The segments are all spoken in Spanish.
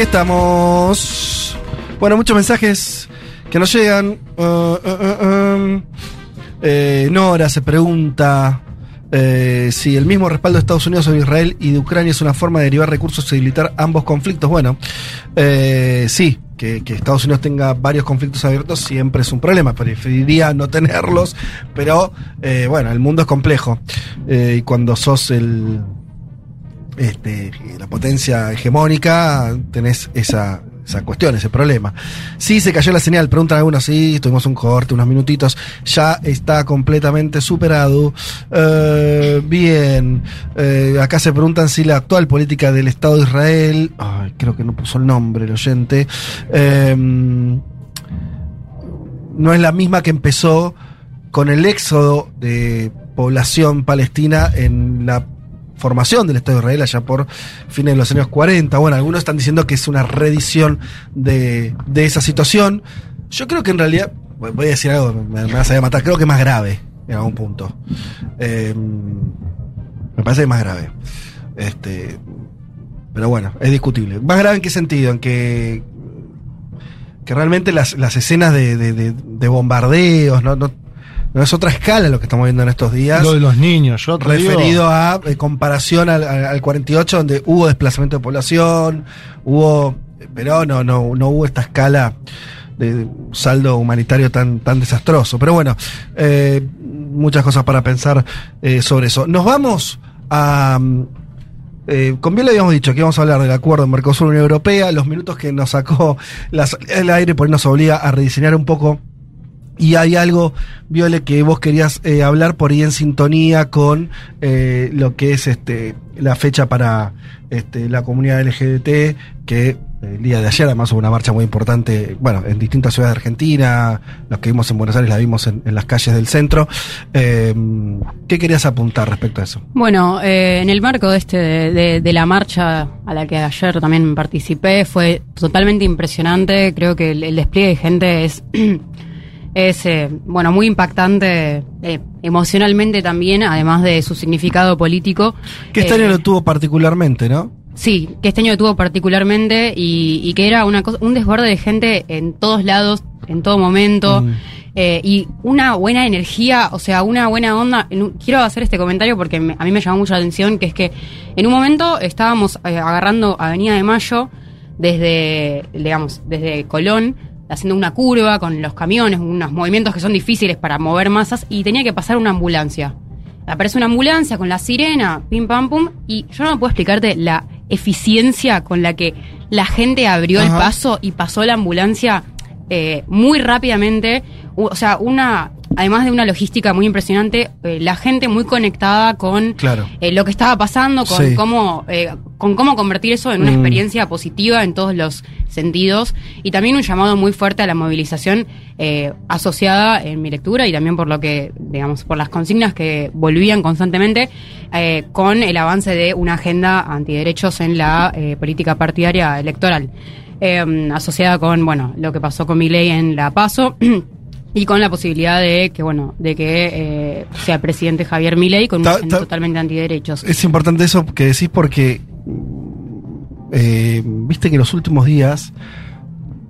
Estamos. Bueno, muchos mensajes que nos llegan. Uh, uh, um. Eh, Nora se pregunta eh, si el mismo respaldo de Estados Unidos sobre Israel y de Ucrania es una forma de derivar recursos y debilitar ambos conflictos. Bueno, eh, sí, que, que Estados Unidos tenga varios conflictos abiertos siempre es un problema. Preferiría no tenerlos, pero bueno, el mundo es complejo. Y cuando sos el, este, la potencia hegemónica, tenés esa, esa cuestión, ese problema. Sí, se cayó la señal, preguntan algunos, sí, tuvimos un corte, unos minutitos, ya está completamente superado. Eh, bien, Eh, acá se preguntan si la actual política del Estado de Israel, creo que no puso el nombre el oyente, eh, no es la misma que empezó con el éxodo de población palestina en la formación del Estado de Israel allá por fines de los años 40. Bueno, algunos están diciendo que es una reedición de, de esa situación. Yo creo que en realidad, voy a decir algo, me, me vas a matar, creo que es más grave en algún punto. Eh, me parece que es más grave. Este, pero bueno, es discutible. ¿Más grave en qué sentido? En que, que realmente las, las escenas de- de bombardeos, no, no, no es otra escala lo que estamos viendo en estos días Lo de los niños, yo te digo- referido a eh, comparación al, al- al 48 donde hubo desplazamiento de población, hubo, pero no, no, no hubo esta escala de saldo humanitario tan, tan desastroso. Pero bueno, eh, muchas cosas para pensar eh, sobre eso. Nos vamos a... eh, con bien le habíamos dicho que íbamos a hablar del acuerdo Mercosur-Unión Europea, los minutos que nos sacó la del aire, por ahí nos obliga a rediseñar un poco y hay algo, Viole, que vos querías eh, hablar por ahí en sintonía con eh, lo que es este la fecha para este, la comunidad LGBT, que el día de ayer además hubo una marcha muy importante, bueno, en distintas ciudades de Argentina, los que vimos en Buenos Aires la vimos en, las calles del centro. Eh, ¿Qué querías apuntar respecto a eso? Bueno, eh, en el marco de este de, la marcha a la que ayer también participé fue totalmente impresionante. Creo que el despliegue de gente es es eh, bueno muy impactante eh, emocionalmente también, además de su significado político. Que este Eh, año lo tuvo particularmente, ¿no? Sí, que este año tuvo particularmente y, y que era una cosa, un desborde de gente en todos lados, en todo momento. Mm. eh, y una buena energía, o sea, una buena onda. Quiero hacer este comentario porque me- a mí me llamó mucho la atención, que es que en un momento estábamos eh, agarrando Avenida de Mayo desde, digamos, desde Colón, haciendo una curva con los camiones, unos movimientos que son difíciles para mover masas, y tenía que pasar una ambulancia. Aparece una ambulancia con la sirena, pim pam pum, y yo no puedo explicarte la eficiencia con la que la gente abrió el paso y pasó la ambulancia eh, muy rápidamente. O sea, una, además de una logística muy impresionante, eh, la gente muy conectada con Claro. eh, lo que estaba pasando, con Sí. cómo, eh, con cómo convertir eso en una Mm. experiencia positiva en todos los sentidos. Y también un llamado muy fuerte a la movilización asociada en mi lectura y también por lo que, digamos, por las consignas que volvían constantemente con el avance de una agenda antiderechos en la política partidaria electoral. Asociada con, bueno, lo que pasó con mi ley en La Paso. Y con la posibilidad de que, bueno, de que eh, sea presidente Javier Milei con Ta- ta- totalmente antiderechos. Es importante eso que decís porque eh, viste que los últimos días,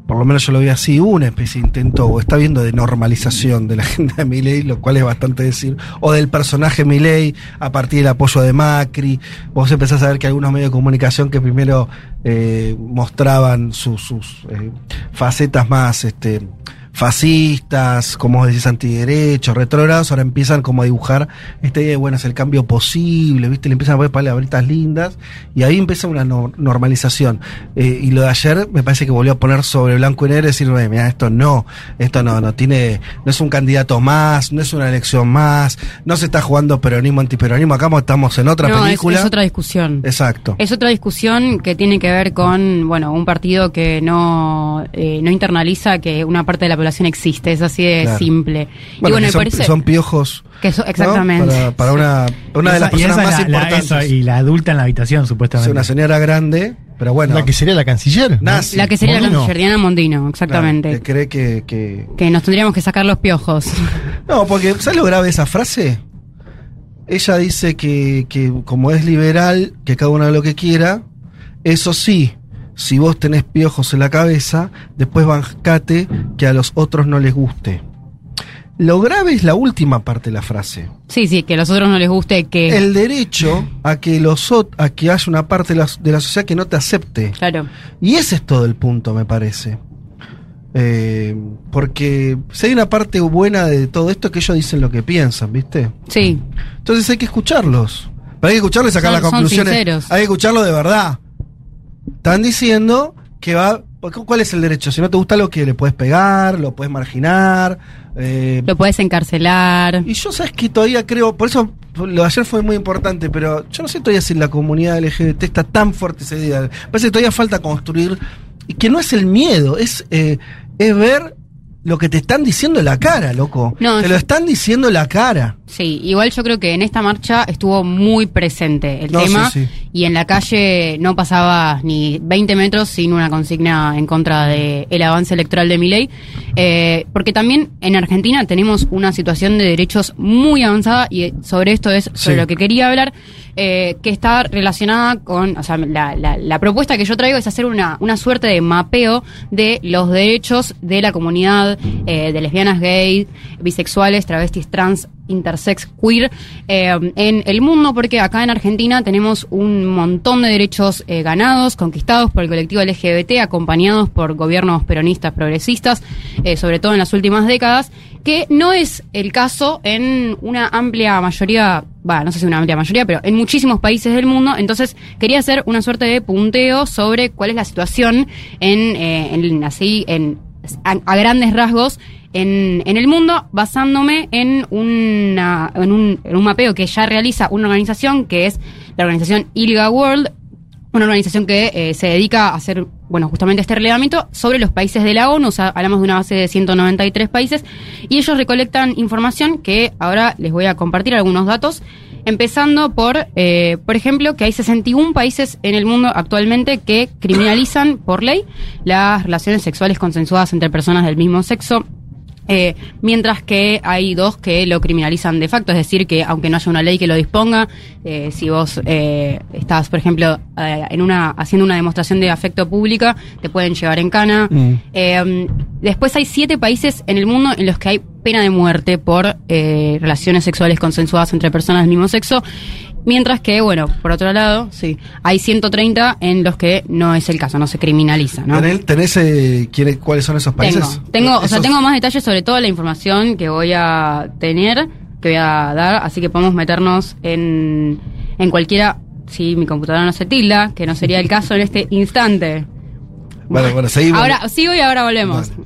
por lo menos yo lo vi así, hubo una especie de intento, o está viendo de normalización de la agenda de Milei, lo cual es bastante decir, o del personaje Milei a partir del apoyo de Macri. Vos empezás a ver que algunos medios de comunicación que primero eh, mostraban sus, sus, eh, facetas más este fascistas, como decís, antiderechos, retrógrados, ahora empiezan como a dibujar este idea de, bueno, es el cambio posible, ¿viste? Le empiezan a poner palabritas lindas y ahí empieza una no- normalización. Eh, y lo de ayer me parece que volvió a poner sobre blanco y negro y decir, "Oye, mira, esto no, esto no, no tiene, no es un candidato más, no es una elección más, no se está jugando peronismo, antiperonismo, acá estamos en otra no, es- película. Es, otra discusión. Exacto. Es otra discusión que tiene que ver con, bueno, un partido que no, eh, no internaliza que una parte de la población existe, es así de Claro. simple. y Bueno, bueno, que me son, parece son piojos. que eso, ¿no? exactamente. Para, para una, una de las y personas más es la- importantes. esa, y la adulta en la habitación, es supuestamente. una señora grande, pero bueno. La que sería la canciller. ¿no? Nazi. La que sería la canciller Diana Mondino, claro, exactamente. que cree que, que- que nos tendríamos que sacar los piojos. No, porque, ¿sabes lo grave de esa frase? Ella dice que, que como es liberal, que cada uno haga lo que quiera, eso sí, si vos tenés piojos en la cabeza, después bancate que a los otros no les guste. Lo grave es la última parte de la frase. sí, sí, que a los otros no les guste que... El derecho a que los a que haya una parte de la, de la sociedad que no te acepte. Claro. Y ese es todo el punto, me parece. Eh, porque si hay una parte buena de todo esto que ellos dicen lo que piensan, ¿viste? Sí. Entonces hay que escucharlos. Pero hay que escucharlos y sacar Son- las conclusiones. Hay que escucharlo de verdad. Están diciendo que va. porque ¿Cuál es el derecho? Si no te gusta lo que le puedes pegar, lo puedes marginar. eh, Lo puedes encarcelar. y yo sabes que todavía creo, por eso lo de ayer fue muy importante, pero yo no sé todavía si la comunidad LGBT está tan fuerte ese día. Parece que todavía falta construir, y que no es el miedo, es, eh, es ver lo que te están diciendo en la cara, loco. No, te lo están diciendo en la cara. Sí, igual yo creo que en esta marcha estuvo muy presente el No, tema sí, sí. y en la calle no pasaba ni 20 metros sin una consigna en contra del el avance electoral de Milei, eh, porque también en Argentina tenemos una situación de derechos muy avanzada y sobre esto es sobre Sí. lo que quería hablar, eh, que está relacionada con, o sea, la, la- la propuesta que yo traigo es hacer una, una suerte de mapeo de los derechos de la comunidad eh, de lesbianas, gay, bisexuales, travestis, trans, intersex, queer eh, en el mundo, porque acá en Argentina tenemos un montón de derechos eh, ganados, conquistados por el colectivo LGBT, acompañados por gobiernos peronistas progresistas, eh, sobre todo en las últimas décadas, que no es el caso en una amplia mayoría, va, no sé si una amplia mayoría, pero en muchísimos países del mundo. Entonces quería hacer una suerte de punteo sobre cuál es la situación en, así, en a grandes rasgos en, en el mundo, basándome en, una, en, un, en un mapeo que ya realiza una organización que es la organización ILGA World, una organización que eh, se dedica a hacer, bueno, justamente este relevamiento sobre los países de la ONU, o sea, hablamos de una base de 193 países, y ellos recolectan información que ahora les voy a compartir algunos datos, empezando por, eh, por ejemplo, que hay 61 países en el mundo actualmente que criminalizan por ley las relaciones sexuales consensuadas entre personas del mismo sexo. Eh, mientras que hay dos que lo criminalizan de facto, es decir, que aunque no haya una ley que lo disponga, eh, si vos eh, estás, por ejemplo, eh, en una haciendo una demostración de afecto pública, te pueden llevar en cana. Mm. Después hay siete países en el mundo en los que hay pena de muerte por relaciones sexuales consensuadas entre personas del mismo sexo. Mientras que, bueno, por otro lado, sí, hay 130 en los que no es el caso, no se criminaliza, ¿no? ¿Tenés, tenés, eh, quiere- cuáles son esos países? Tengo, tengo, o sea, tengo más detalles sobre toda la información que voy a tener, que voy a dar, así que podemos meternos en, en cualquiera, si mi computadora no se tilda, que no sería el caso en este instante. Bueno, bueno, seguimos. Ahora, sigo y ahora volvemos. Vale.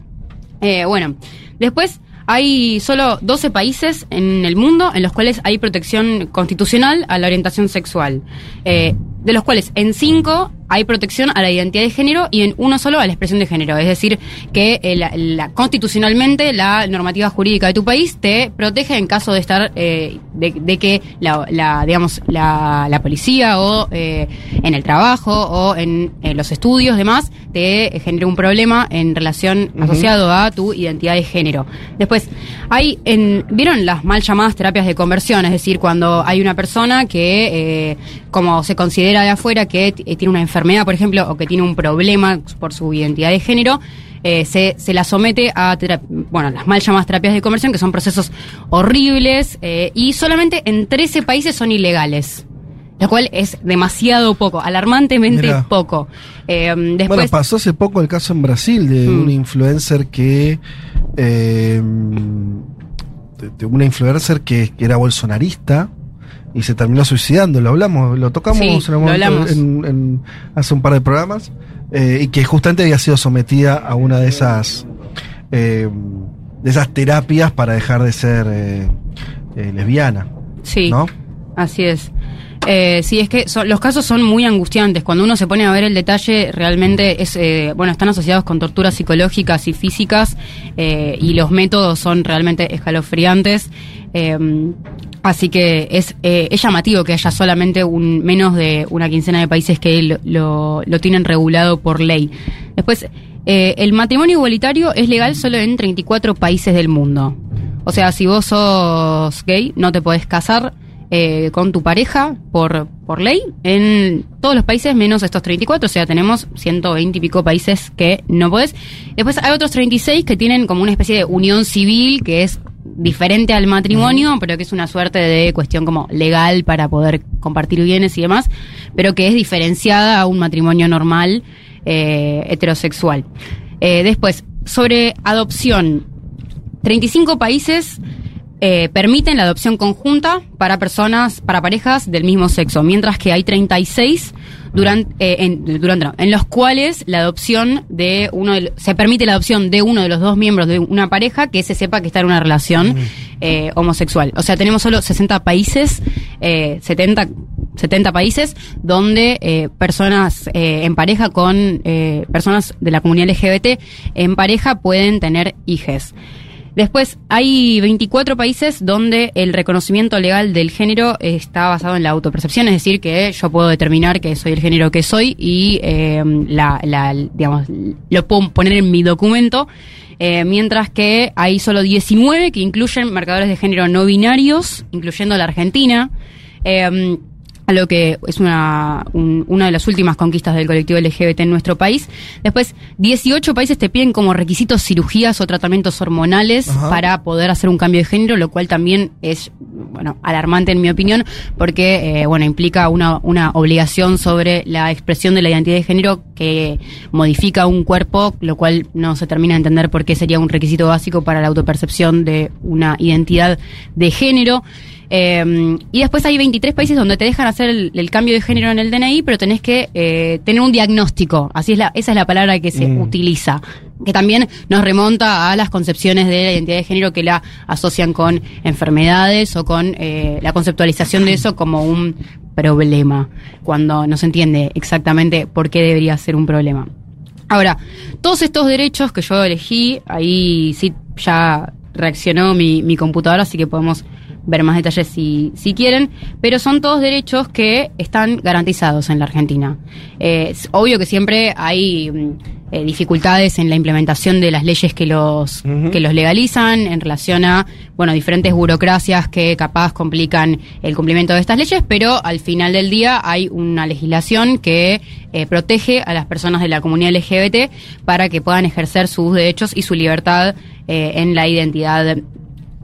Eh, bueno, después hay solo 12 países en el mundo en los cuales hay protección constitucional a la orientación sexual. Eh, de los cuales en 5 hay protección a la identidad de género y en uno solo a la expresión de género. Es decir, que eh, la- la- constitucionalmente la normativa jurídica de tu país te protege en caso de estar, eh, de, de que la, la, digamos, la, la policía o eh, en el trabajo o en, en los estudios, demás, te genere un problema en relación asociado a tu identidad de género. Después, hay, en, ¿vieron las mal llamadas terapias de conversión? Es decir, cuando hay una persona que, como se considera de afuera, que tiene una enfermedad, por ejemplo, o que tiene un problema por su identidad de género, eh, se, se la somete a bueno, las mal llamadas terapias de conversión, que son procesos horribles, eh, y solamente en 13 países son ilegales. Lo cual es demasiado poco, alarmantemente Mirá. poco. Eh, después, Bueno, pasó hace poco el caso en Brasil de Mm. un influencer que eh, de, de una influencer que, que era bolsonarista y se terminó suicidando. Lo hablamos, lo tocamos Sí, en lo momento hablamos. en- en- hace un par de programas eh, y que justamente había sido sometida a una de esas eh, de esas terapias para dejar de ser eh, eh, lesbiana, Sí. ¿no? Así es. Eh, sí, es que son- los casos son muy angustiantes. Cuando uno se pone a ver el detalle, realmente es, eh, bueno, están asociados con torturas psicológicas y físicas eh, y los métodos son realmente escalofriantes. Así que es, eh, es llamativo que haya solamente un menos de una quincena de países que lo, lo- lo tienen regulado por ley. Después, eh, el matrimonio igualitario es legal solo en 34 países del mundo. O sea, si vos sos gay, no te podés casar eh, con tu pareja por, por ley en todos los países menos estos 34, o sea, tenemos 120 y pico países que no podés. Después hay otros 36 que tienen como una especie de unión civil que es diferente al matrimonio, pero que es una suerte de cuestión como legal para poder compartir bienes y demás, pero que es diferenciada a un matrimonio normal eh, heterosexual. Eh, después, sobre adopción, 35 países eh, permiten la adopción conjunta para personas, para parejas del mismo sexo, mientras que hay 36 durante, eh, en, durante no, en los cuales la adopción de uno de, se permite la adopción de uno de los dos miembros de una pareja que se sepa que está en una relación eh, homosexual. O sea, tenemos solo 60 países, eh, 70 70 países donde eh, personas eh, en pareja con eh, personas de la comunidad LGBT en pareja pueden tener hijes. Después, hay 24 países donde el reconocimiento legal del género está basado en la autopercepción, es decir, que yo puedo determinar que soy el género que soy y eh, la, la- digamos, lo puedo poner en mi documento, eh, mientras que hay solo 19 que incluyen marcadores de género no binarios, incluyendo la Argentina. Eh, a lo que es una, un- una de las últimas conquistas del colectivo LGBT en nuestro país. Después, 18 países te piden como requisitos cirugías o tratamientos hormonales Ajá. para poder hacer un cambio de género, lo cual también es, bueno, alarmante en mi opinión, porque, eh, bueno, implica una, una obligación sobre la expresión de la identidad de género que modifica un cuerpo, lo cual no se termina de entender por qué sería un requisito básico para la autopercepción de una identidad de género. Eh, y después hay 23 países donde te dejan hacer el, el cambio de género en el DNI, pero tenés que eh, tener un diagnóstico. Así es la, esa es la palabra que se Mm. utiliza. Que también nos remonta a las concepciones de la identidad de género que la asocian con enfermedades o con eh, la conceptualización de eso como un problema, cuando no se entiende exactamente por qué debería ser un problema. Ahora, todos estos derechos que yo elegí, ahí sí ya reaccionó mi, mi computadora, así que podemos ver más detalles si, si quieren, pero son todos derechos que están garantizados en la Argentina. Eh, es obvio que siempre hay mm, eh, dificultades en la implementación de las leyes que los, que los legalizan en relación a, bueno, diferentes burocracias que capaz complican el cumplimiento de estas leyes, pero al final del día hay una legislación que eh, protege a las personas de la comunidad LGBT para que puedan ejercer sus derechos y su libertad en la identidad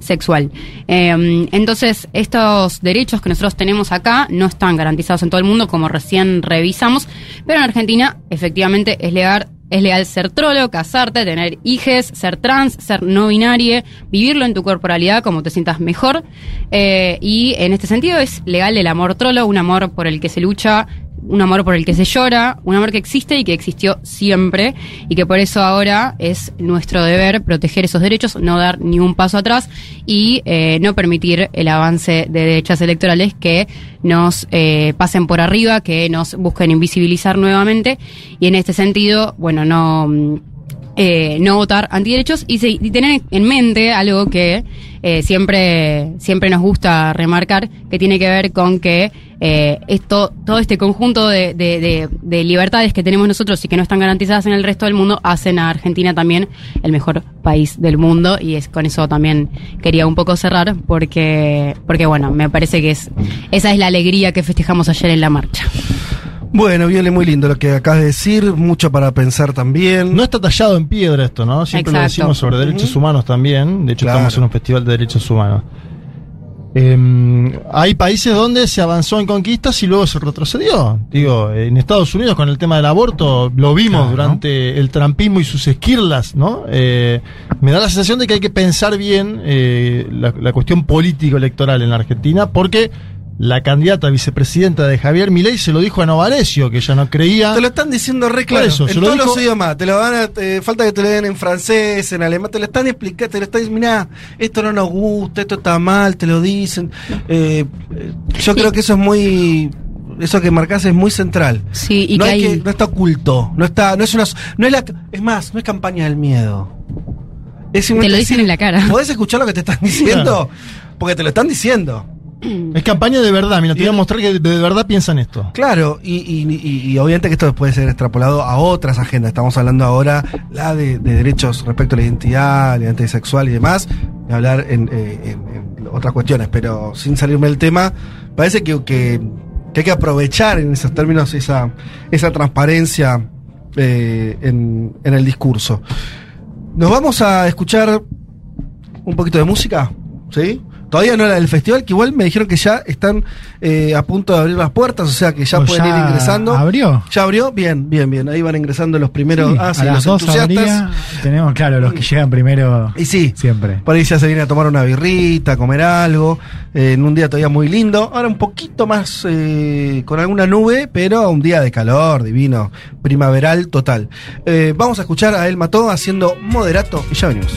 sexual. Eh, entonces, estos derechos que nosotros tenemos acá no están garantizados en todo el mundo, como recién revisamos, pero en Argentina efectivamente es legal. Es legal ser trolo, casarte, tener hijes, ser trans, ser no binario, vivirlo en tu corporalidad como te sientas mejor. Eh, y en este sentido es legal el amor trolo, un amor por el que se lucha un amor por el que se llora, un amor que existe y que existió siempre y que por eso ahora es nuestro deber proteger esos derechos, no dar ni un paso atrás y eh, no permitir el avance de derechas electorales que nos eh, pasen por arriba, que nos busquen invisibilizar nuevamente. Y en este sentido, bueno, no... mm, eh, no votar antiderechos y, se- y tener en mente algo que eh, siempre, siempre nos gusta remarcar, que tiene que ver con que eh, esto, todo este conjunto de, de- de- de libertades que tenemos nosotros y que no están garantizadas en el resto del mundo hacen a Argentina también el mejor país del mundo y es con eso también quería un poco cerrar porque, porque bueno, me parece que es, esa es la alegría que festejamos ayer en la marcha. Bueno, Viole, muy lindo lo que acabas de decir, mucho para pensar también. No está tallado en piedra esto, ¿no? Siempre lo decimos sobre derechos humanos también. De hecho, Claro. estamos en un festival de derechos humanos. Em, hay países donde se avanzó en conquistas y luego se retrocedió. Digo, en Estados Unidos con el tema del aborto lo vimos Claro. durante el trampismo y sus esquirlas, ¿no? Eh, me da la sensación de que hay que pensar bien eh, la, la cuestión político-electoral en la Argentina porque la candidata a vicepresidenta de Javier Milei se lo dijo a Novarecio, que ella no creía. Te lo están diciendo re claro. eso, se en todos dijo- los idiomas. Te lo van a, eh, falta que te lo den en francés, en alemán. Te lo están explicando. Te lo están diciendo, mirá, esto no nos gusta, esto está mal, te lo dicen. Eh, eh, yo creo que eso es muy. Eso que marcás es muy central. Sí, y no, que hay hay- que- no está oculto. No está, no es una. No es la. Es más, no es campaña del miedo. Es Te lo dicen en la cara. ¿Podés escuchar lo que te están diciendo? Porque te lo están diciendo. Es campaña de verdad, mira, te voy a mostrar que de, verdad piensan esto. Claro, y, y- y- y obviamente que esto puede ser extrapolado a otras agendas. Estamos hablando ahora la de, de derechos respecto a la identidad, la identidad sexual y demás, y hablar en, eh, en- en otras cuestiones, pero sin salirme del tema, parece que, que- que hay que aprovechar en esos términos esa, esa transparencia eh, en, en el discurso. Nos vamos a escuchar un poquito de música, ¿sí? Todavía no la del festival, que igual me dijeron que ya están eh, a punto de abrir las puertas, o sea que ya ¿O pueden ir ingresando. abrió? ¿Ya abrió? Bien, bien, bien. Ahí van ingresando los primeros. Sí, ah, sí, a las los dos entusiastas. habría, tenemos, claro, los que llegan primero Y sí, siempre. por ahí ya se viene a tomar una birrita, a comer algo, eh, en un día todavía muy lindo. Ahora un poquito más eh, con alguna nube, pero un día de calor, divino, primaveral total. Eh, vamos a escuchar a El Mató haciendo moderato y ya venimos.